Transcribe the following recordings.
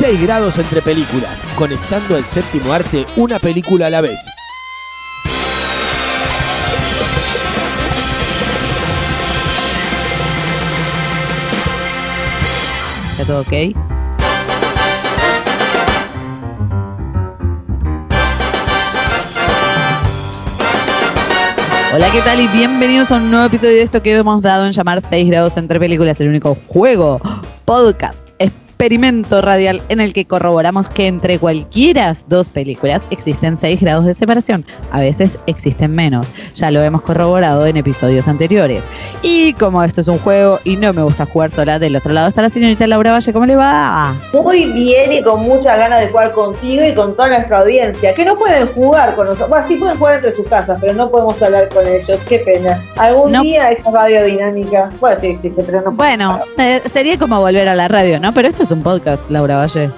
6 grados entre películas, conectando al séptimo arte una película a la vez. ¿Está todo ok? Hola, ¿qué tal? Y bienvenidos a un nuevo episodio de esto que hemos dado en llamar 6 grados entre películas, el único juego, podcast, experimento radial en el que corroboramos que entre cualquiera dos películas existen 6 grados de separación. A veces existen menos. Ya lo hemos corroborado en episodios anteriores. Y como esto es un juego y no me gusta jugar sola, del otro lado está la señorita Laura Valle. ¿Cómo le va? Muy bien y con muchas ganas de jugar contigo y con toda nuestra audiencia, que no pueden jugar con nosotros. Bueno, sí pueden jugar entre sus casas, pero no podemos hablar con ellos. Qué pena. Algún No. día esa radio dinámica, bueno, sí existe, pero no Bueno, eh, sería como volver a la radio, ¿no? Pero esto es un podcast, Laura Valle.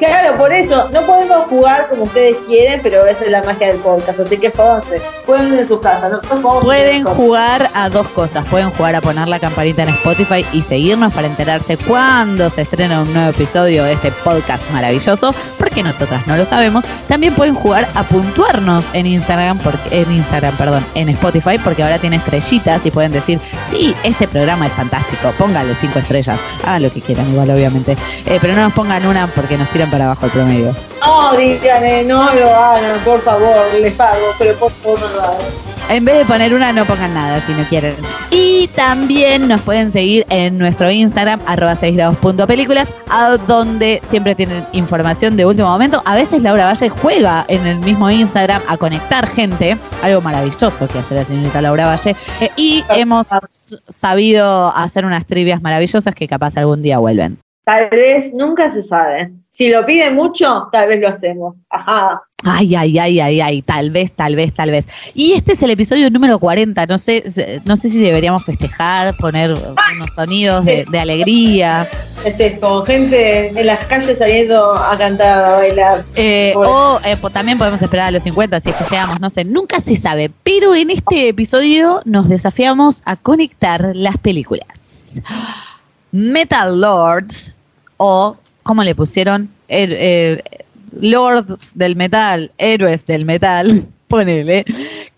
Claro, por eso, no podemos jugar como ustedes quieren, pero esa es la magia del podcast, así que jódanse. Pueden en su casa, nosotros podemos Pueden jugar a dos cosas. Pueden jugar a poner la campanita en Spotify y seguirnos para enterarse cuando se estrena un nuevo episodio de este podcast maravilloso, porque nosotras no lo sabemos. También pueden jugar a puntuarnos en Instagram, porque, en Instagram, perdón, en Spotify, porque ahora tiene estrellitas y pueden decir, sí, este programa es fantástico, póngale cinco estrellas, hagan lo que quieran, igual obviamente. Eh, pero no nos pongan una porque nos tiran para abajo el promedio. No, digan, eh, no lo hagan, por favor, les pago, pero por favor no lo hagan. En vez de poner una, no pongan nada si no quieren. Y también nos pueden seguir en nuestro Instagram, arroba 6 grados punto películas, a donde siempre tienen información de último momento. A veces Laura Valle juega en el mismo Instagram a conectar gente, algo maravilloso que hace la señorita Laura Valle. Eh, y hemos sabido hacer unas trivias maravillosas que capaz algún día vuelven. Tal vez, nunca se sabe. Si lo piden mucho, tal vez lo hacemos. Ajá. Ay, ay, ay, ay, ay, tal vez, tal vez, tal vez. Y este es el episodio número 40, no sé, no sé si deberíamos festejar, poner unos sonidos de, de alegría, Este, con gente en las calles saliendo a cantar, a bailar. eh, o eh, también podemos esperar a los 50 si es que llegamos, no sé, nunca se sabe. Pero en este episodio nos desafiamos a conectar las películas. Metal Lords, o como le pusieron, Her- eh, Lords del Metal, Héroes del Metal, ponele,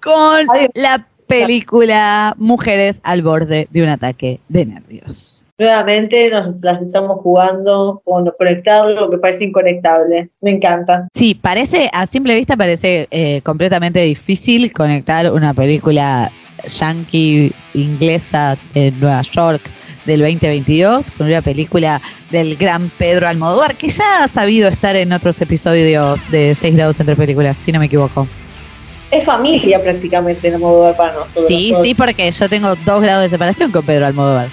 con la película Mujeres al borde de un ataque de nervios. Nuevamente nos las estamos jugando con conectar lo que parece inconectable. Me encanta. Sí, parece, a simple vista parece eh, completamente difícil conectar una película yankee inglesa en Nueva York del 2022 con una película del gran Pedro Almodóvar, que ya ha sabido estar en otros episodios de 6 grados entre películas, si no me equivoco. Es familia prácticamente en modo para nosotros. Sí, sí, porque yo tengo dos grados de separación con Pedro Almodóvar.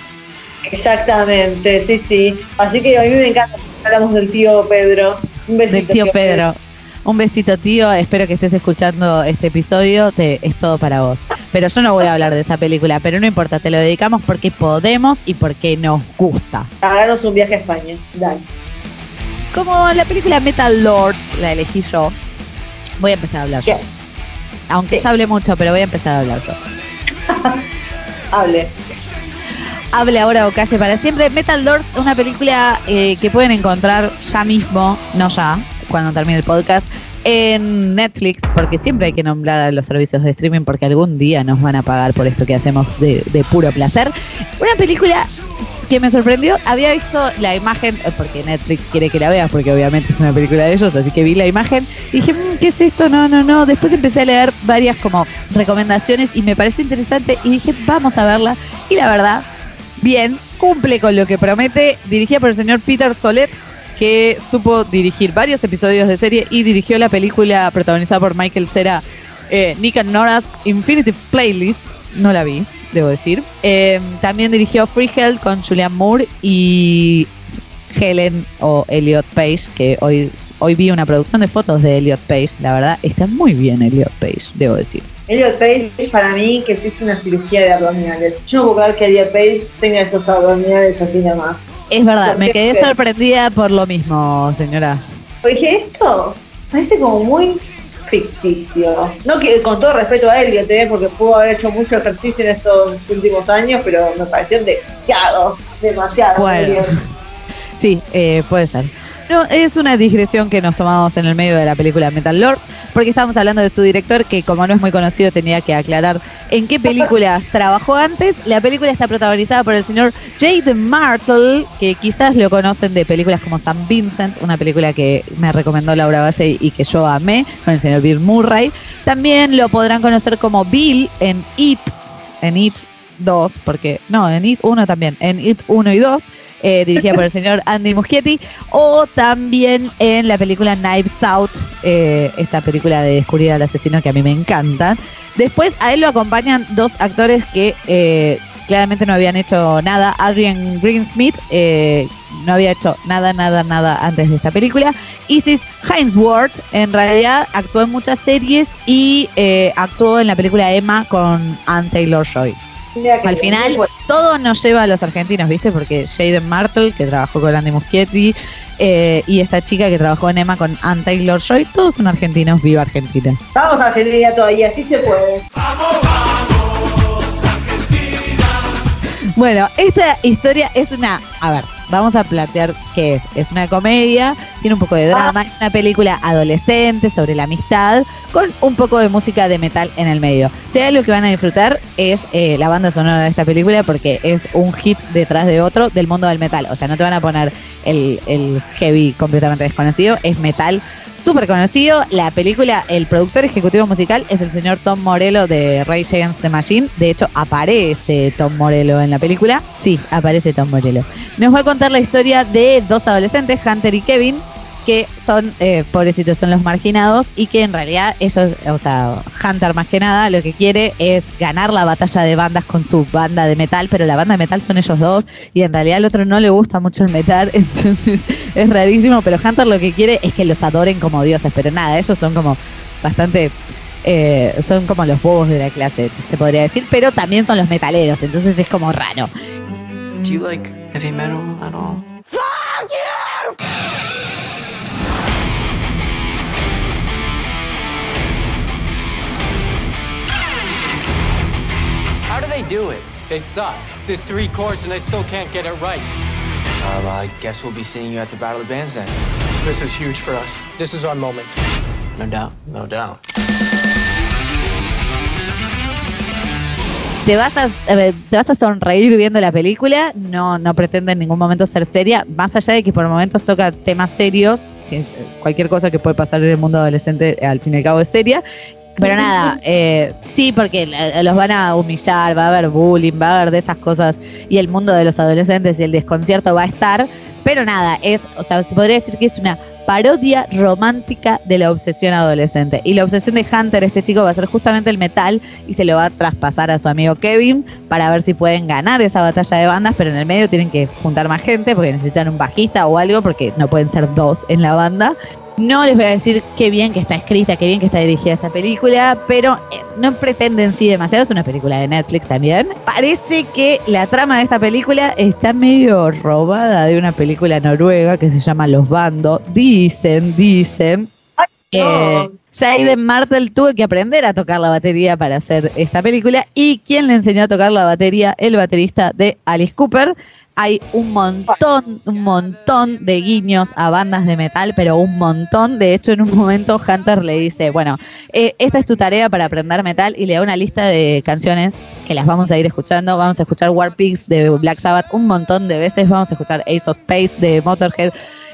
Exactamente, sí, sí. Así que a mí me encanta que hablamos del tío Pedro. Un besito. Del tío Pedro. Un besito, tío. Espero que estés escuchando este episodio. Te, es todo para vos. Pero yo no voy a hablar de esa película, pero no importa, te lo dedicamos porque podemos y porque nos gusta. Háganos un viaje a España. Dale. Como la película Metal Lords la elegí yo, voy a empezar a hablar yo. ¿Qué? Aunque ya hablé mucho, pero voy a empezar a hablar yo. Hable. Hable ahora o calle para siempre. Metal Lords es una película eh, que pueden encontrar ya mismo, no ya, cuando termine el podcast, en Netflix, porque siempre hay que nombrar a los servicios de streaming porque algún día nos van a pagar por esto que hacemos de, puro placer. Una película que me sorprendió, había visto la imagen, eh, porque Netflix quiere que la veas, porque obviamente es una película de ellos, así que vi la imagen y dije, "Mm, ¿qué es esto? No, no, no. Después empecé a leer varias como recomendaciones y me pareció interesante y dije, vamos a verla. Y la verdad, bien, cumple con lo que promete, dirigida por el señor Peter Solet, que supo dirigir varios episodios de serie y dirigió la película protagonizada por Michael Cera, eh, Nick and Infinity Playlist. No la vi, debo decir. Eh, también dirigió Free Hell con Julianne Moore y Helen o Elliot Page, que hoy, hoy vi una producción de fotos de Elliot Page. La verdad, está muy bien Elliot Page, debo decir. Elliot Page para mí que se hizo una cirugía de abdominales. Yo no que Elliot Page tenga esos abdominales así nomás. Es verdad, me quedé sorprendida por lo mismo, señora. Oye, esto parece como muy ficticio. No que con todo respeto a Elliot, ¿eh? porque pudo haber hecho mucho ejercicio en estos últimos años, pero me pareció demasiado, demasiado. Bueno. Sí, eh, puede ser. No, es una digresión que nos tomamos en el medio de la película Metal Lord, porque estábamos hablando de su director, que como no es muy conocido tenía que aclarar en qué películas trabajó antes. La película está protagonizada por el señor Jaden Martle, que quizás lo conocen de películas como San Vincent, una película que me recomendó Laura Valle y que yo amé, con el señor Bill Murray. También lo podrán conocer como Bill en It, en It 2, porque no, en It 1 también, en It 1 y 2, eh, dirigida por el señor Andy Muschietti, o también en la película Knives Out, eh, esta película de descubrir al asesino que a mí me encanta. Después a él lo acompañan dos actores que eh, claramente no habían hecho nada. Adrian Greensmith eh, no había hecho nada, nada, nada antes de esta película. Isis Hainsworth en realidad actuó en muchas series y eh, actuó en la película Emma con Anne Taylor-Joy. Mira que Al final, todo nos lleva a los argentinos, ¿viste? Porque Jaden Martle, que trabajó con Andy Muschietti, eh, y esta chica que trabajó en Emma con Anne Taylor-Joy, todos son argentinos, viva Argentina. Vamos a Argentina todavía, sí se puede. Bueno, esta historia es una. A ver, vamos a plantear qué es. Es una comedia, tiene un poco de drama, es una película adolescente sobre la amistad, con un poco de música de metal en el medio. Si hay algo que van a disfrutar es eh, la banda sonora de esta película, porque es un hit detrás de otro del mundo del metal. O sea, no te van a poner el, el heavy completamente desconocido, es metal súper conocido. La película, el productor ejecutivo musical es el señor Tom Morello de Rage Against the Machine. De hecho, aparece Tom Morello en la película. Sí, aparece Tom Morello. Nos va a contar la historia de dos adolescentes, Hunter y Kevin, que son, eh, pobrecitos, son los marginados y que en realidad ellos, o sea, Hunter más que nada, lo que quiere es ganar la batalla de bandas con su banda de metal, pero la banda de metal son ellos dos y en realidad al otro no le gusta mucho el metal, entonces es rarísimo, pero Hunter lo que quiere es que los adoren como dioses, pero nada, ellos son como bastante... eh, son como los bobos de la clase, se podría decir, pero también son los metaleros, entonces es como raro. Do you heavy metal at all? They do it? They suck. There's three chords and they still can't get it right. Well, I guess we'll be seeing you at the Battle of the Bands then. This is huge for us. This is our moment. No doubt, no doubt. te vas a eh, te vas a sonreír viendo la película, no no pretende en ningún momento ser seria, más allá de que por momentos toca temas serios, que eh, cualquier cosa que puede pasar en el mundo adolescente al fin y al cabo es seria. Pero nada, eh, sí, porque los van a humillar, va a haber bullying, va a haber de esas cosas y el mundo de los adolescentes y el desconcierto va a estar. Pero nada, es, o sea, se podría decir que es una parodia romántica de la obsesión adolescente. Y la obsesión de Hunter, este chico, va a ser justamente el metal y se lo va a traspasar a su amigo Kevin para ver si pueden ganar esa batalla de bandas, pero en el medio tienen que juntar más gente porque necesitan un bajista o algo, porque no pueden ser dos en la banda. No les voy a decir qué bien que está escrita, qué bien que está dirigida esta película, pero eh, no pretenden sí demasiado. Es una película de Netflix también. Parece que la trama de esta película está medio robada de una película noruega que se llama Los Bandos. Dicen, dicen. Eh, Jaden Martel tuvo que aprender a tocar la batería para hacer esta película. ¿Y quién le enseñó a tocar la batería? El baterista de Alice Cooper. Hay un montón, un montón de guiños a bandas de metal, pero un montón. De hecho, en un momento Hunter le dice, bueno, eh, esta es tu tarea para aprender metal y le da una lista de canciones que las vamos a ir escuchando. Vamos a escuchar War Pigs de Black Sabbath un montón de veces. Vamos a escuchar Ace of Space de Motorhead.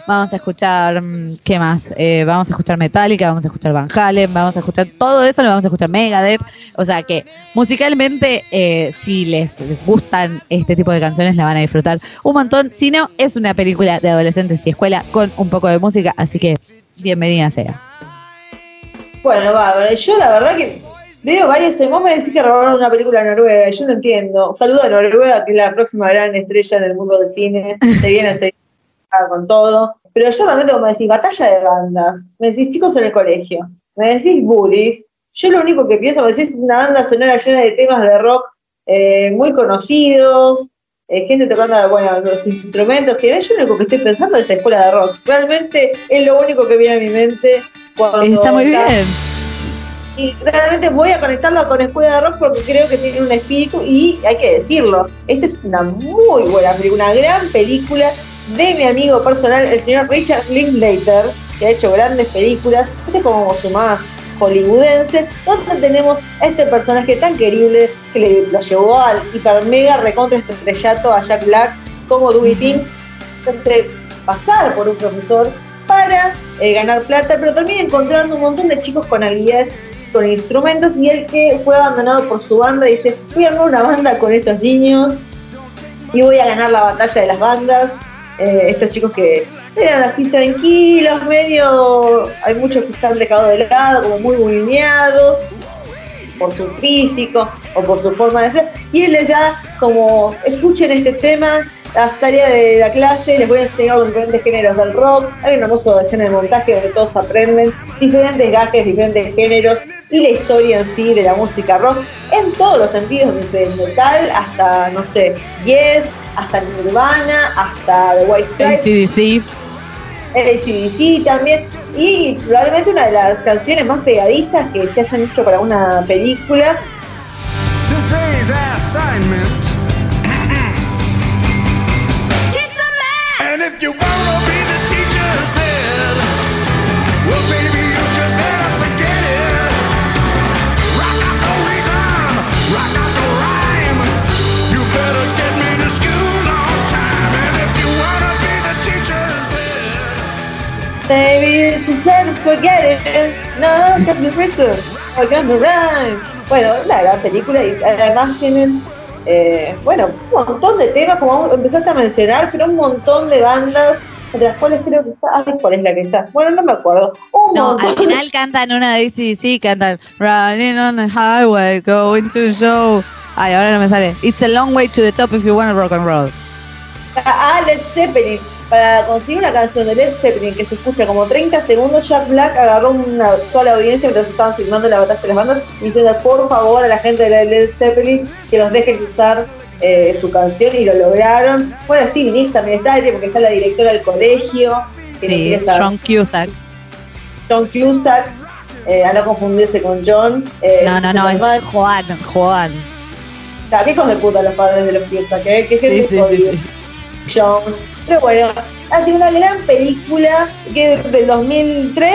Vamos a escuchar, mm, ¿qué más? Eh, vamos a escuchar Metallica, vamos a escuchar Van Halen, vamos a escuchar todo eso, lo vamos a escuchar Megadeth. O sea que musicalmente, eh, si les gustan este tipo de canciones, la van a disfrutar un montón. Si no, es una película de adolescentes y escuela con un poco de música, así que bienvenida sea. Bueno, va, yo la verdad que veo varios. Vos me decís que robaron una película noruega, yo no entiendo. Saludo a Noruega, que es la próxima gran estrella en el mundo del cine. Se viene a seguir con todo. Pero yo realmente, como me decís, batalla de bandas, me decís chicos en el colegio, me decís bullies. Yo lo único que pienso, me decís una banda sonora llena de temas de rock eh, muy conocidos, eh, gente tocando, bueno, los instrumentos, y yo lo único que estoy pensando es escuela de rock. Realmente es lo único que viene a mi mente cuando... Está muy bien. Y realmente voy a conectarlo con Escuela de Rock porque creo que tiene un espíritu y hay que decirlo, esta es una muy buena película, una gran película de mi amigo personal, el señor Richard Linklater, que ha hecho grandes películas, este es como su más hollywoodense, donde tenemos a este personaje tan querible que le, lo llevó al hiper mega recontra estrellato a Jack Black como Dewey Pink, entonces pasar por un profesor para eh, ganar plata, pero también encontrando un montón de chicos con habilidades con instrumentos y el que fue abandonado por su banda dice voy a armar una banda con estos niños y voy a ganar la batalla de las bandas eh, estos chicos que eran así tranquilos, medio, hay muchos que están dejados de lado, como muy bulineados por su físico o por su forma de ser, y él les da como, escuchen este tema, las tareas de la clase, les voy a enseñar los diferentes géneros del rock, hay una hermosa escena de montaje donde todos aprenden diferentes gajes, diferentes géneros y la historia en sí de la música rock en todos los sentidos, desde el metal hasta, no sé, Yes, hasta Nirvana, hasta The White Stripes. ACDC. También, y probablemente una de las canciones más pegadizas que se hayan hecho para una película. Today's assignment. and if you Baby, just better forget it. No, the I rhyme. Bueno, una gran película y además tienen, eh, bueno, un montón de temas, como empezaste a mencionar, pero un montón de bandas, entre las cuales creo que está, ay, ¿cuál es la que está? Bueno, no me acuerdo. Un No, montón. al final cantan una de ACDC, cantan Running on the highway, going to show. Ay, ahora no me sale. It's a long way to the top if you want to rock and roll. Ah, Led Zeppelin. Para conseguir una canción de Led Zeppelin que se escucha como 30 segundos, Jack Black agarró una, toda la audiencia mientras estaban filmando la batalla de las bandas y diciendo por favor a la gente de Led Zeppelin que nos dejen usar eh, su canción y lo lograron. Bueno, Steve Nicks también está, porque está la directora del colegio. que Sí, John Cusack. John Cusack, eh, a no confundirse con John. eh, No, no, no, es. Juan, Juan. Claro, qué hijos de puta los padres de los Cusack, ¿eh? Qué gente sí. John. Pero bueno, ha sido una gran película que es del 2003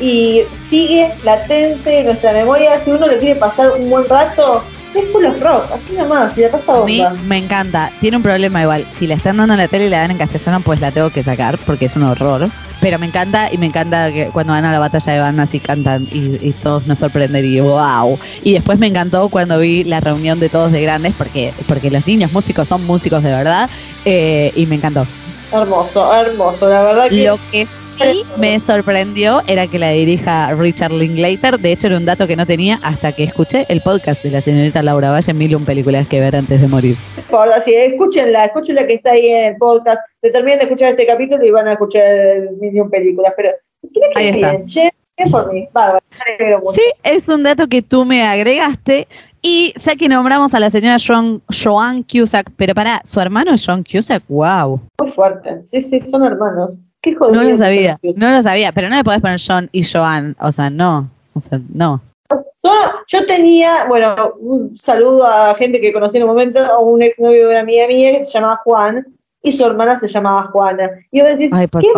y sigue latente en nuestra memoria. Si uno le quiere pasar un buen rato, es los rock, así nomás, y la pasa A mí bomba. me encanta. Tiene un problema igual. Si la están dando en la tele y la dan en castellano, pues la tengo que sacar porque es un horror. Pero me encanta y me encanta que cuando van a la batalla de bandas y cantan y, y todos nos sorprenden y wow. Y después me encantó cuando vi la reunión de todos de grandes porque, porque los niños músicos son músicos de verdad eh, y me encantó. Hermoso, hermoso, la verdad que. Lo que sí me sorprendió era que la dirija Richard Linklater. De hecho, era un dato que no tenía hasta que escuché el podcast de la señorita Laura Valle Mil un películas que ver antes de morir. Por así, escúchenla, escúchenla que está ahí en el podcast. Se terminen de escuchar este capítulo y van a escuchar el Million Películas. Pero, ¿qué que Ahí está. Che, ¿qué por mí? Bárbaro. Sí, es un dato que tú me agregaste. Y ya que nombramos a la señora Joan, Joan Cusack, pero para, ¿su hermano es John Cusack? ¡Wow! Muy fuerte. Sí, sí, son hermanos. Qué. No lo sabía, no lo sabía, pero no le podés poner John y Joan, o sea, no, o sea, no. Yo, yo tenía, bueno, un saludo a gente que conocí en un momento, a un exnovio de una amiga mía que se llamaba Juan y su hermana se llamaba Juana. Y vos decís, Ay, ¿qué?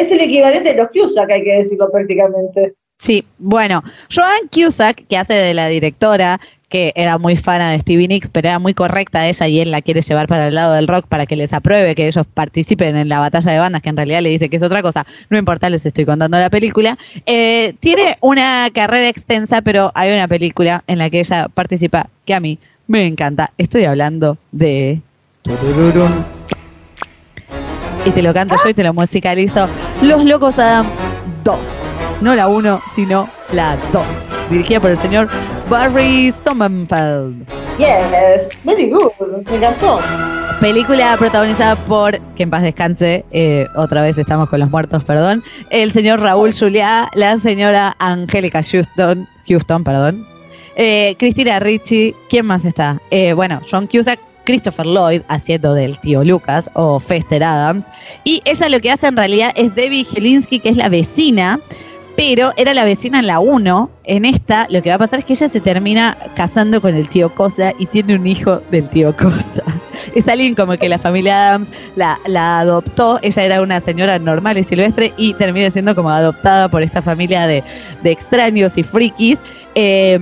Es el equivalente de los Cusack, hay que decirlo prácticamente. Sí, bueno, Joan Cusack, que hace de la directora, que era muy fana de Stevie Nicks, pero era muy correcta ella y él la quiere llevar para el lado del rock para que les apruebe que ellos participen en la batalla de bandas, que en realidad le dice que es otra cosa. No importa, les estoy contando la película. Eh, tiene una carrera extensa, pero hay una película en la que ella participa que a mí me encanta. Estoy hablando de... Y te lo canto yo y te lo musicalizo. Los Locos Adams 2. No la 1, sino la 2. Dirigida por el señor Barry Sonnenfeld. Yes, very good, me encantó. Película protagonizada por, que en paz descanse, eh, otra vez estamos con los muertos, perdón, el señor Raúl Juliá, la señora Angélica Houston, Houston, perdón, eh, Cristina Ricci, ¿quién más está? Eh, bueno, John Cusack, Christopher Lloyd haciendo del tío Lucas o Fester Adams. Y ella lo que hace en realidad es Debbie Jelinski, que es la vecina, pero era la vecina en la 1. En esta lo que va a pasar es que ella se termina casando con el tío Cosa y tiene un hijo del tío Cosa. Es alguien como que la familia Adams la, la adoptó. Ella era una señora normal y silvestre y termina siendo como adoptada por esta familia de, de extraños y frikis. Eh,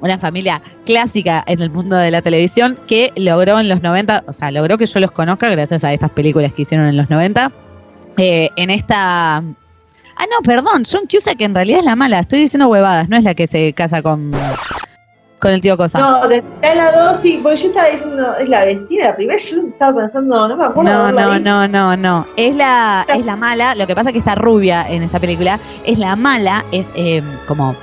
una familia clásica en el mundo de la televisión que logró en los 90, o sea, logró que yo los conozca gracias a estas películas que hicieron en los 90. Eh, en esta... Ah, no, perdón, John Cusack en realidad es la mala, estoy diciendo huevadas, no es la que se casa con, con el tío Cosa. No, de la 2, sí, porque yo estaba diciendo, es la vecina, la primera, yo estaba pensando, no me acuerdo. No, no, no, no, no. Es la, es la mala. Lo que pasa es que está rubia en esta película. Es la mala, es eh, como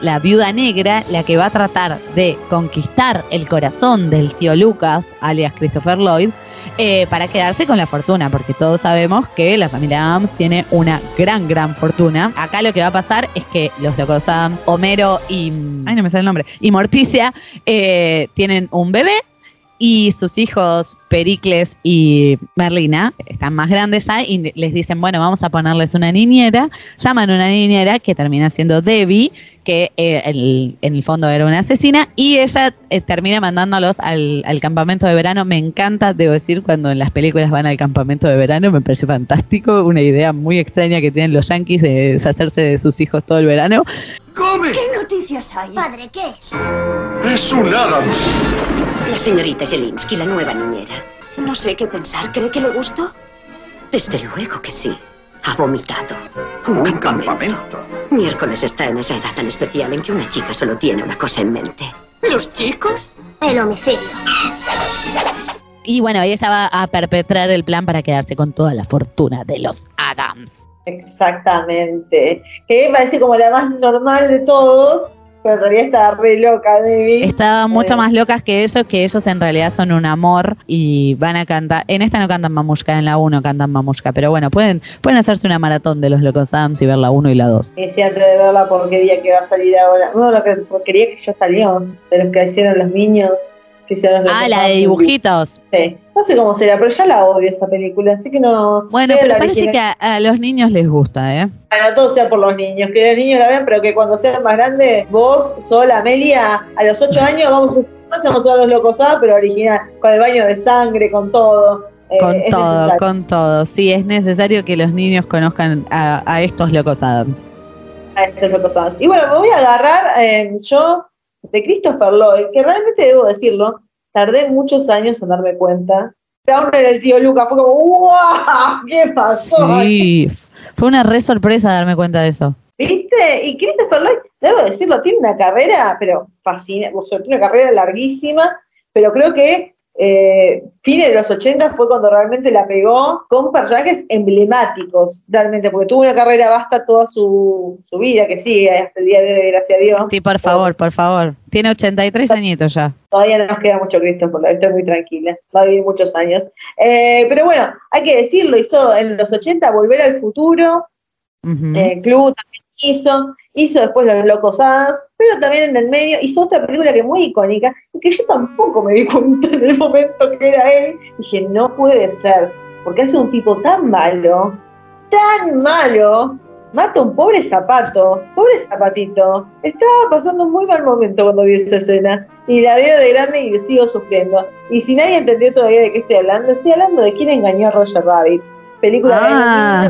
la viuda negra la que va a tratar de conquistar el corazón del tío Lucas, alias Christopher Lloyd, eh, para quedarse con la fortuna, porque todos sabemos que la familia Adams tiene una gran, gran fortuna. Acá lo que va a pasar es que los locos Adams, Homero y. Ay, no me sale el nombre. Y Morticia eh, tienen un bebé y sus hijos Pericles y Merlina están más grandes ya y les dicen, bueno, vamos a ponerles una niñera. Llaman a una niñera que termina siendo Debbie, que eh, el- en el fondo era una asesina, y ella eh, termina mandándolos al, al campamento de verano. Me encanta, debo decir, cuando en las películas van al campamento de verano, me parece fantástico, una idea muy extraña que tienen los yankees de deshacerse de sus hijos todo el verano. ¡Come! ¿Qué noticias hay? Padre, ¿qué es? ¡Es un Adams! La señorita Zelinsky, la nueva niñera. No sé qué pensar. ¿Cree que le gustó? Desde luego que sí. Ha vomitado. Un, campamento. Miércoles está en esa edad tan especial en que una chica solo tiene una cosa en mente. ¿Los chicos? El homicidio. Y bueno, ella va a perpetrar el plan para quedarse con toda la fortuna de los Adams. Exactamente. Que me parece como la más normal de todos, pero en realidad estaba re loca, Debbie. Estaban mucho Eh, más locas que ellos, que ellos en realidad son un amor y van a cantar. En esta no cantan Mamushka, en la 1 cantan Mamushka, pero bueno, pueden, pueden hacerse una maratón de los Locos Adams y ver la 1 y la 2. Y decía antes de ver la porquería que va a salir ahora. No, la que- porquería que ya salió, de los que hicieron los niños. Que Ah, la de dibujitos. Sí. No sé cómo será, pero ya la odio esa película, así que no. Bueno, pero parece original. que a, a los niños les gusta, ¿eh? Bueno, todo sea por los niños, que los niños la vean, pero que cuando sean más grandes, vos, sola, Amelia, a los 8 años vamos a vamos a ver los locos A, pero original, con el baño de sangre, con todo. Eh, Con todo, necesario. con todo. Sí, es necesario que los niños conozcan a, a estos Locos Adams. a estos locos Adams. Y bueno, me voy a agarrar eh, yo de Christopher Lloyd, que realmente debo decirlo, tardé muchos años en darme cuenta. Pero aún era el tío Lucas, fue como, ¡wow! ¿Qué pasó? Sí, fue una re sorpresa darme cuenta de eso. ¿Viste? Y Christopher Lloyd, debo decirlo, tiene una carrera, pero fascinante, o sea, tiene una carrera larguísima, pero creo que eh, fines de los 80 fue cuando realmente la pegó con personajes emblemáticos, realmente, porque tuvo una carrera vasta toda su, su vida, que sigue hasta el día de hoy, gracias a Dios. Sí, por favor, por favor. Tiene 83 añitos ya. Todavía no nos queda mucho Christopher Lloyd, estoy muy tranquila, va a vivir muchos años. Eh, pero bueno, hay que decirlo, hizo en los 80 Volver al Futuro, eh, Club también hizo, hizo después Los Locos Adams, pero también en el medio hizo otra película que es muy icónica y que yo tampoco me di cuenta en el momento que era él. Dije, no puede ser, porque hace un tipo tan malo, tan malo, mata un pobre zapato, pobre zapatito. Estaba pasando un muy mal momento cuando vi esa escena y la veo de grande y sigo sufriendo. Y si nadie entendió todavía de qué estoy hablando, estoy hablando de quién engañó a Roger Rabbit. Película de Ah,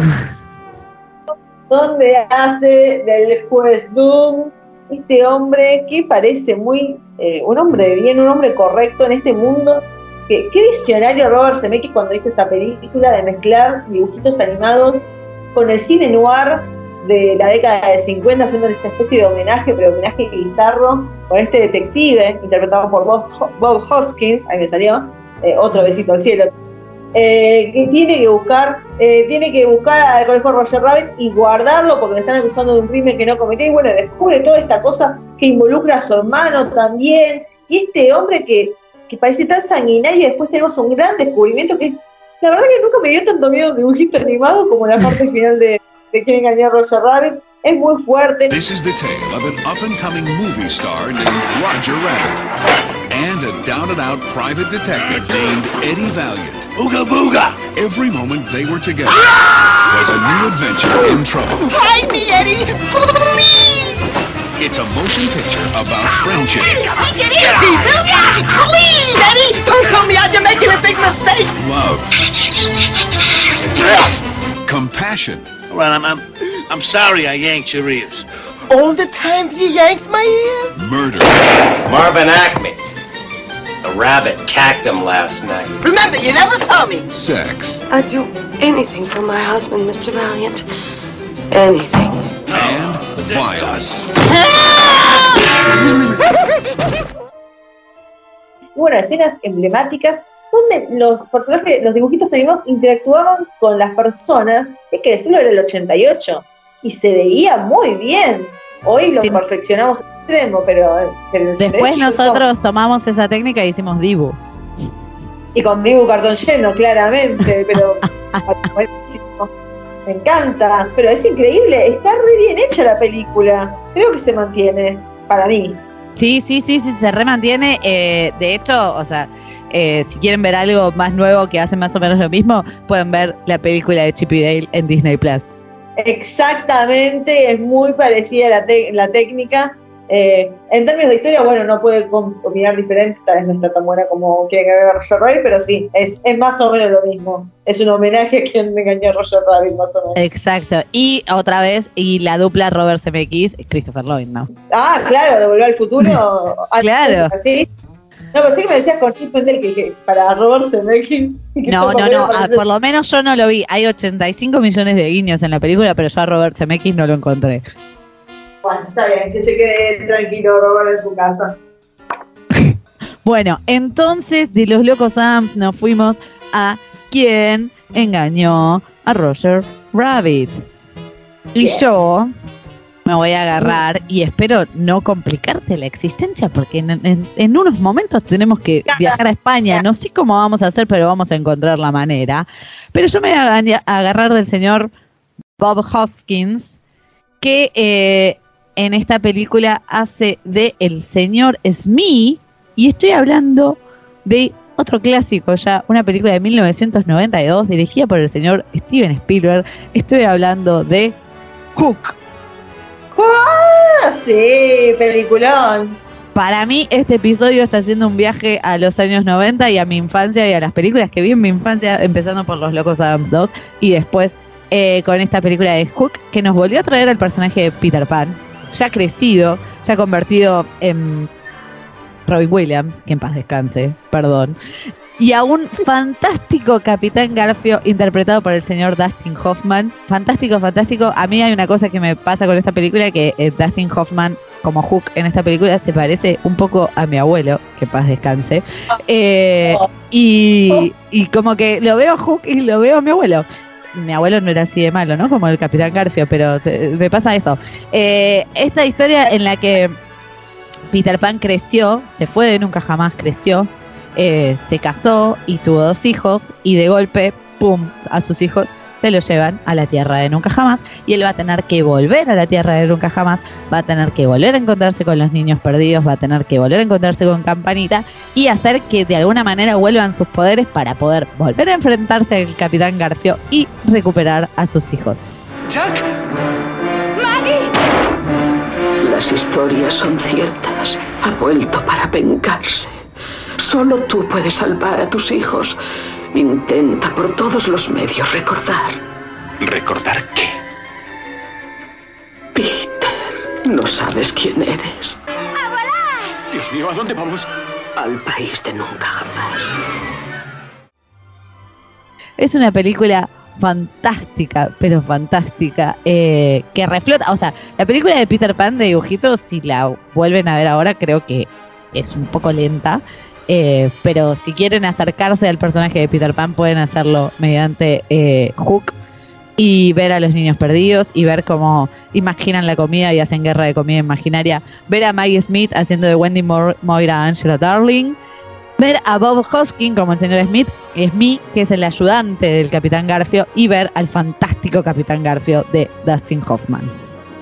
donde hace del juez Doom este hombre que parece muy eh, un hombre de bien, un hombre correcto en este mundo. Qué visionario Robert Zemeckis cuando hizo esta película de mezclar dibujitos animados con el cine noir de la década del 50, haciendo esta especie de homenaje, pero homenaje bizarro, con este detective interpretado por Bob, Bob Hoskins, ahí me salió, eh, otro besito al cielo, eh, que tiene que buscar, eh, tiene que buscar al conejo Roger Rabbit y guardarlo porque le están acusando de un crimen que no cometió. Y bueno, descubre toda esta cosa que involucra a su hermano también. Y este hombre que, que parece tan sanguinario, y después tenemos un gran descubrimiento que la verdad que nunca me dio tanto miedo un dibujito animado como la parte final de, de Quién engañar a Roger Rabbit. Es muy fuerte. This is the tale of an up and coming movie star named Roger Rabbit and a down and out private detective named Eddie Valiant. Ooga booga! Every moment they were together ah! was a new adventure in trouble. Hide me, Eddie! Please! It's a motion picture about friendship, Get easy, Billy! Please, Eddie! Don't tell me out you're making a big mistake! love, compassion, Well, I'm, I'm, I'm sorry I yanked your ears. All the time you yanked my ears? murder, Marvin Acme. The rabbit cacked him last night. Remember, you never saw me. sex, I'd do anything for my husband, Mr. Valiant. Anything. and violence. Hubo unas escenas emblemáticas donde los personajes, los dibujitos animados interactuaban con las personas, hay que decirlo, era el 88, y se veía muy bien. Hoy lo Sí. perfeccionamos al extremo, pero... el Después 88 nosotros tomamos esa técnica y hicimos Dibu. Y con Dibu cartón lleno, claramente, pero... Me encanta, pero es increíble, está re bien hecha la película. Creo que se mantiene, para mí. Sí, sí, sí, sí, se remantiene. Eh, de hecho, o sea, eh, si quieren ver algo más nuevo que hace más o menos lo mismo, pueden ver la película de Chip y Dale en Disney Plus. Exactamente, es muy parecida la, la técnica. Eh, en términos de historia, bueno, no puede opinar diferente, tal vez no está tan buena como quieren que vea Roger Rabbit, pero sí, es, es más o menos lo mismo. Es un homenaje a quien me engañó a Roger Rabbit, más o menos. Exacto. Y otra vez, y la dupla Robert Zemeckis, Christopher Lloyd, ¿no? Ah, claro, de Volver al Futuro. Ah, Claro. ¿Sí? No, pensé que me decías con Chip Pendel que, que para Robert Zemeckis. No, no, no, ah, por lo menos yo no lo vi. Hay 85 millones de guiños en la película, pero yo a Robert Zemeckis no lo encontré. Bueno, está bien, que se quede tranquilo Robert en su casa. Bueno, entonces de los locos Adams nos fuimos a quién engañó a Roger Rabbit. Y Bien. yo me voy a agarrar y espero no complicarte la existencia porque en, en- en unos momentos tenemos que viajar a España. No sé cómo vamos a hacer, pero vamos a encontrar la manera. Pero yo me voy a agarrar del señor Bob Hoskins, que eh, en esta película hace de el señor Smee, y estoy hablando de otro clásico ya, una película de 1992 dirigida por el señor Steven Spielberg. Estoy hablando de Hook. Ah, sí, peliculón. Para mí este episodio está haciendo un viaje a los años 90 y a mi infancia y a las películas que vi en mi infancia, empezando por Los Locos Adams 2 y después eh, con esta película de Hook que nos volvió a traer al personaje de Peter Pan, ya crecido, ya convertido en Robin Williams, que en paz descanse, perdón, y a un fantástico Capitán Garfio interpretado por el señor Dustin Hoffman. Fantástico, fantástico. A mí hay una cosa que me pasa con esta película, que eh, Dustin Hoffman como Hook en esta película se parece un poco a mi abuelo, que paz descanse. Eh, y, y como que lo veo a Hook y lo veo a mi abuelo. Mi abuelo no era así de malo, ¿no? Como el Capitán Garfio, pero te- me pasa eso. Eh, esta historia en la que Peter Pan creció, se fue de nunca jamás, creció, eh, se casó y tuvo dos hijos y de golpe, ¡pum!, a sus hijos se los llevan a la tierra de nunca jamás y él va a tener que volver a la tierra de nunca jamás, va a tener que volver a encontrarse con los niños perdidos, va a tener que volver a encontrarse con Campanita y hacer que de alguna manera vuelvan sus poderes para poder volver a enfrentarse al Capitán Garfio y recuperar a sus hijos. Chuck? Las historias son ciertas. Ha vuelto para vengarse. Solo tú puedes salvar a tus hijos. Intenta por todos los medios recordar. ¿Recordar qué? Peter. No sabes quién eres. Dios mío, ¿a dónde vamos? Al país de nunca jamás. Es una película fantástica, pero fantástica, eh, que reflota, o sea, la película de Peter Pan de dibujitos, si la vuelven a ver ahora, creo que es un poco lenta, eh, pero si quieren acercarse al personaje de Peter Pan, pueden hacerlo mediante eh, Hook y ver a los niños perdidos y ver cómo imaginan la comida y hacen guerra de comida imaginaria, ver a Maggie Smith haciendo de Wendy Mo- Moira Angela Darling, ver a Bob Hoskin como el señor Smith, Smith, que es el ayudante del Capitán Garfio, y ver al fantástico Capitán Garfio de Dustin Hoffman.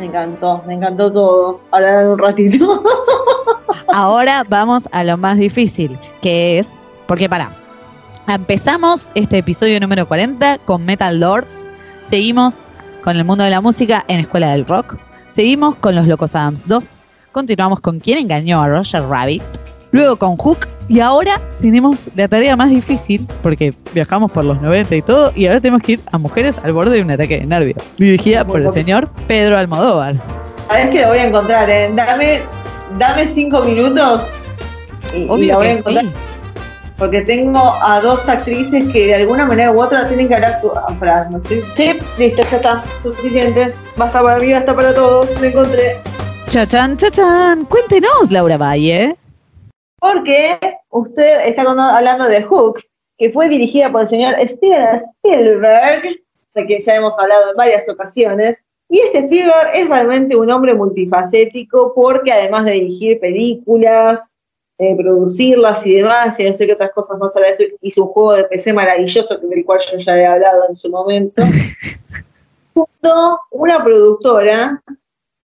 Me encantó, me encantó todo. Ahora un ratito. Ahora vamos a lo más difícil, que es, porque para, empezamos este episodio número 40 con Metal Lords, seguimos con el mundo de la música en Escuela del Rock, seguimos con Los Locos Adams 2, continuamos con Quién engañó a Roger Rabbit, luego con Hook. Y ahora tenemos la tarea más difícil porque viajamos por los 90 y todo y ahora tenemos que ir a Mujeres al borde de un ataque de nervios, dirigida por el señor Pedro Almodóvar. Sabes que lo voy a encontrar, ¿eh? Dame, dame cinco minutos y, y Obvio la voy a que encontrar. sí. Porque tengo a dos actrices que de alguna manera u otra tienen que no estoy- Sí, listo, ya está. Suficiente. Basta para mí, basta para todos. Lo encontré. Chachán, chachán, cuéntenos Laura Valle. Porque usted está hablando de Hook, que fue dirigida por el señor Steven Spielberg, de que ya hemos hablado en varias ocasiones. Y este Spielberg es realmente un hombre multifacético porque además de dirigir películas, eh, producirlas y demás, y no sé qué otras cosas más de eso, hizo un juego de PC maravilloso del cual yo ya he hablado en su momento. Fundó una productora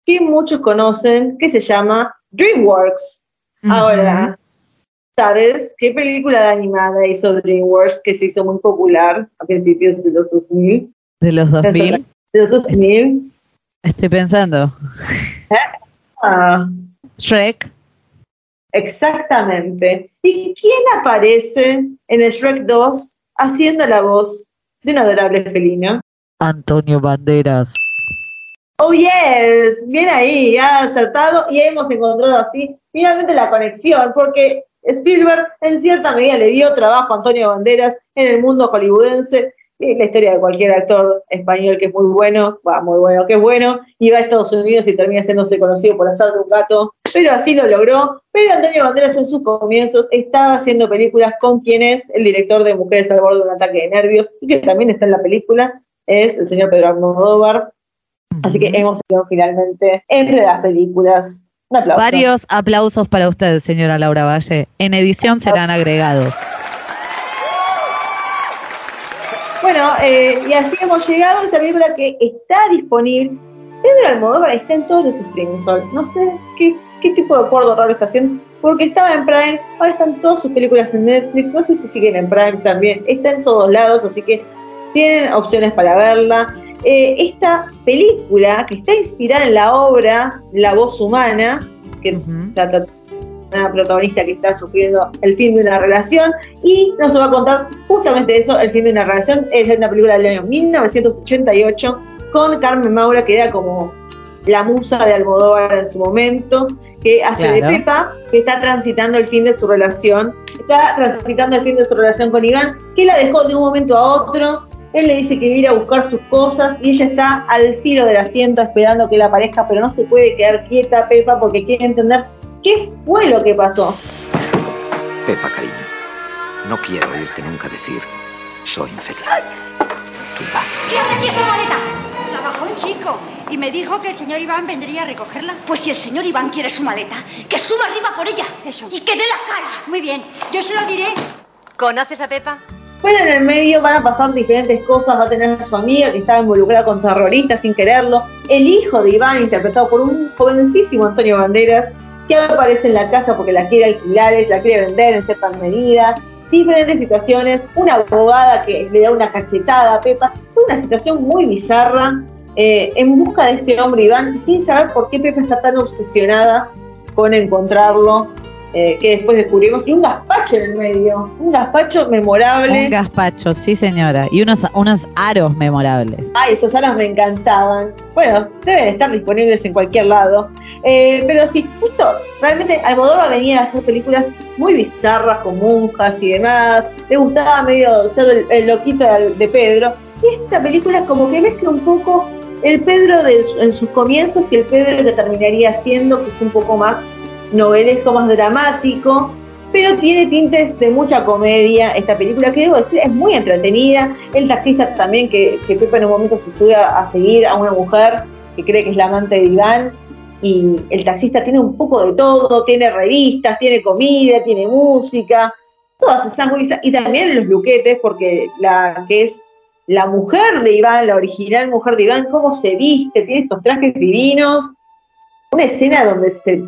que muchos conocen, que se llama DreamWorks. Ahora, ¿sabes qué película de animada hizo DreamWorks que se hizo muy popular a principios de los 2000? De los 2000, De los 2000. estoy pensando. Ah, Shrek, exactamente. ¿Y quién aparece en el Shrek 2 haciendo la voz de un adorable felino? Antonio Banderas. Oh, yes, bien ahí, ha acertado y hemos encontrado así finalmente la conexión, porque Spielberg en cierta medida le dio trabajo a Antonio Banderas en el mundo hollywoodense. Es la historia de cualquier actor español que es muy bueno, va, muy bueno, que es bueno, y va a Estados Unidos y termina siéndose conocido por hacer de un gato, pero así lo logró. Pero Antonio Banderas en sus comienzos estaba haciendo películas con quien es el director de Mujeres al borde de un ataque de nervios, y que también está en la película, es el señor Pedro Almodóvar. Así que hemos sido finalmente entre las películas. Un aplauso. Varios aplausos para usted, señora Laura Valle. En edición serán agregados. Bueno, eh, y así hemos llegado a esta película que está disponible. Pedro Almodóvar está en todos los streaming, Sol. No sé qué, qué tipo de acuerdo raro está haciendo, porque estaba en Prime, ahora están todas sus películas en Netflix, no sé si siguen en Prime también, está en todos lados, así que tienen opciones para verla. Eh, esta película, que está inspirada en la obra La voz humana, que trata de una protagonista que está sufriendo el fin de una relación, y nos va a contar justamente eso, el fin de una relación. Es una película del año 1988 con Carmen Maura, que era como la musa de Almodóvar en su momento, que hace de. Pepa, que está transitando el fin de su relación, está transitando el fin de su relación con Iván, que la dejó de un momento a otro. Él le dice que ir a buscar sus cosas y ella está al filo del asiento esperando que la aparezca, pero no se puede quedar quieta Pepa porque quiere entender qué fue lo que pasó. Pepa, cariño, no quiero oírte nunca decir soy infeliz. Iván. ¿Qué hace aquí esta maleta? La bajó un chico y me dijo que el señor Iván vendría a recogerla. Pues si el señor Iván quiere su maleta, que suba arriba por ella. Eso. Y que dé la cara. Muy bien, yo se lo diré. ¿Conoces a Pepa? Bueno, en el medio van a pasar diferentes cosas, va a tener a su amiga que estaba involucrada con terroristas sin quererlo, el hijo de Iván, interpretado por un jovencísimo Antonio Banderas, que aparece en la casa porque la quiere alquilar, la quiere vender en cierta medida, diferentes situaciones, una abogada que le da una cachetada a Pepa, una situación muy bizarra, eh, en busca de este hombre Iván, sin saber por qué Pepa está tan obsesionada con encontrarlo, eh, que después descubrimos, y un gazpacho en el medio, un gazpacho memorable. Un gazpacho, sí señora. Y unos, unos aros memorables. Ay, esos aros me encantaban. Bueno, deben estar disponibles en cualquier lado. Eh, pero sí, justo, realmente Almodóvar venía a hacer películas muy bizarras con monjas y demás. Le gustaba medio ser el, el loquito de, Pedro. Y esta película como que mezcla un poco el Pedro en sus comienzos y el Pedro que terminaría siendo, que es un poco más novelesco, más dramático, pero tiene tintes de mucha comedia esta película, que debo decir, es muy entretenida. El taxista también, que, que Pepa en un momento se sube a seguir a una mujer que cree que es la amante de Iván, y el taxista tiene un poco de todo, tiene revistas, tiene comida, tiene música, todas esas muy y también los luquetes, porque la que es la mujer de Iván, la original mujer de Iván, cómo se viste, tiene estos trajes divinos, una escena donde se,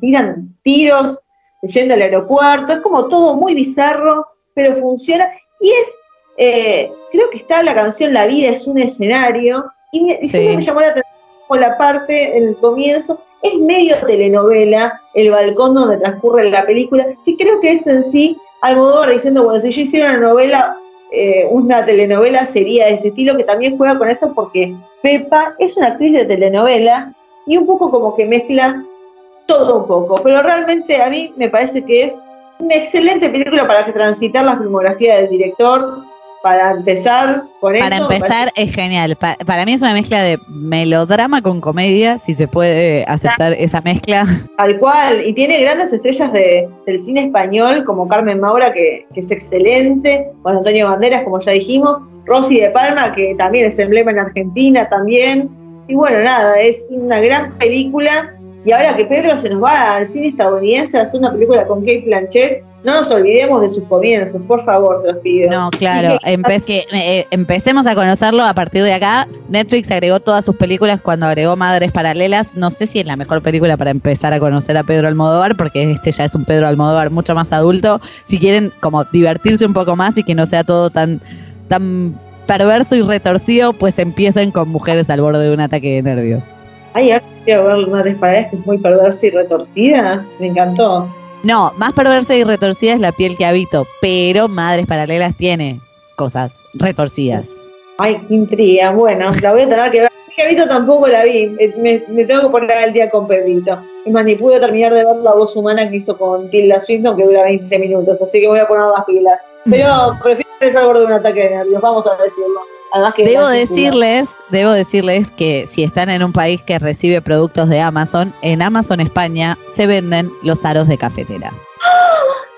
tiran tiros yendo al aeropuerto, es como todo muy bizarro, pero funciona, y es, eh, creo que está la canción La vida es un escenario, y, me, y siempre me llamó la atención la parte, el comienzo, es medio telenovela, el balcón donde transcurre la película, que creo que es en sí Almodóvar diciendo, bueno, si yo hiciera una novela, eh, una telenovela sería de este estilo, que también juega con eso porque Pepa es una actriz de telenovela y un poco como que mezcla todo un poco, pero realmente a mí me parece que es una excelente película para transitar la filmografía del director, para empezar con Para eso, empezar es genial. Pa- para mí es una mezcla de melodrama con comedia, si se puede aceptar esa mezcla. Tal cual, y tiene grandes estrellas de- del cine español, como Carmen Maura, que, que es excelente, con Antonio Banderas, como ya dijimos, Rosy de Palma, que también es emblema en Argentina también. Y bueno, nada, es una gran película. Y ahora que Pedro se nos va al cine estadounidense a hacer una película con Kate Blanchett, no nos olvidemos de sus comienzos, por favor, se los pido. No, claro, que- empe- eh, empecemos a conocerlo a partir de acá. Netflix agregó todas sus películas cuando agregó Madres Paralelas. No sé si es la mejor película para empezar a conocer a Pedro Almodóvar, porque este ya es un Pedro Almodóvar mucho más adulto. Si quieren como divertirse un poco más y que no sea todo tan, tan perverso y retorcido, pues empiecen con Mujeres al borde de un ataque de nervios. Ay, ahora quiero ver Madres Paralelas, que es muy perversa y retorcida. Me encantó. No, más perversa y retorcida es la piel que habito, pero Madres Paralelas tiene cosas retorcidas. Ay, qué intriga. Bueno, la voy a tener que ver. Pedrito tampoco la vi. Me, me- tengo que poner al día con Pedrito. Es más, ni pude terminar de ver la voz humana que hizo con Tilda Swinton, que dura 20 minutos. Así que voy a poner las pilas. Pero prefiero estar de un ataque de nervios, vamos a decirlo. Además que Debo decirles, debo decirles que si están en un país que recibe productos de Amazon, en Amazon España se venden los aros de cafetera.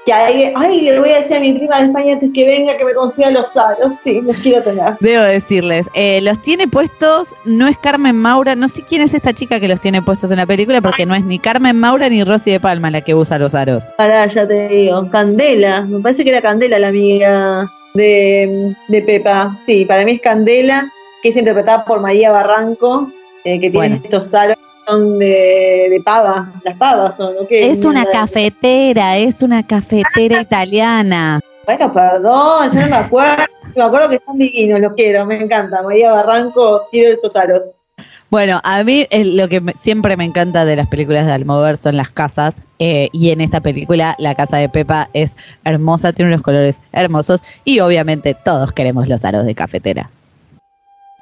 Que hay- ay, le voy a decir a mi prima de España antes que venga que me consiga los aros. Sí, los quiero tener. Debo decirles, eh, los tiene puestos, no es Carmen Maura, no sé quién es esta chica que los tiene puestos en la película, porque no es ni Carmen Maura ni Rosy de Palma la que usa los aros. Pará, ya te digo. Candela. Me parece que era Candela la amiga de, de Pepa. Sí, para mí es Candela, que es interpretada por María Barranco, eh, que tiene Bueno. estos aros son de, de pava. Las pavas son. ¿Qué Es una cafetera, es una cafetera italiana. Bueno, perdón, yo no me acuerdo. Me acuerdo que están divinos, los quiero, me encanta. María Barranco, quiero esos aros. Bueno, a mí eh, lo que me- siempre me encanta de las películas de Almodóvar son las casas eh, y en esta película la casa de Pepa es hermosa, tiene unos colores hermosos y obviamente todos queremos los aros de cafetera.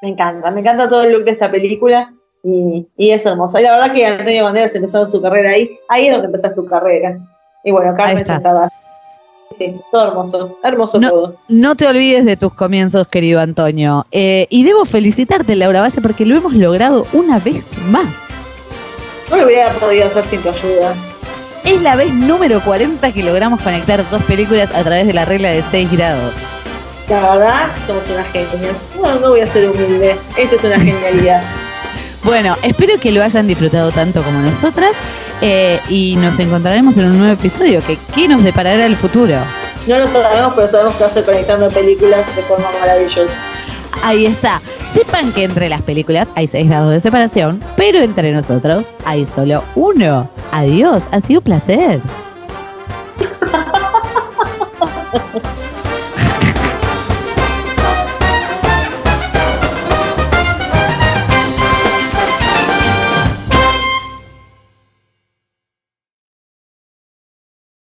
Me encanta, me encanta todo el look de esta película y, y es hermosa. Y la verdad que Antonio Banderas empezó su carrera ahí. Ahí es donde empezaste tu carrera. Y bueno, Carmen está. Sí, todo hermoso, hermoso No, todo. no te olvides de tus comienzos, querido Antonio. Eh, y debo felicitarte, Laura Valle, porque lo hemos logrado una vez más. No lo hubiera podido hacer sin tu ayuda. Es la vez número 40 que logramos conectar dos películas a través de la regla de 6 grados. La verdad, somos unas genias. No, no voy a ser humilde. Esto es una genialidad. Bueno, espero que lo hayan disfrutado tanto como nosotras eh, y nos encontraremos en un nuevo episodio. Que, ¿Qué nos deparará el futuro? No lo sabemos, pero sabemos que va a ser conectando películas de forma maravillosa. Ahí está. Sepan que entre las películas hay 6 grados de separación, pero entre nosotros hay solo uno. Adiós, ha sido un placer.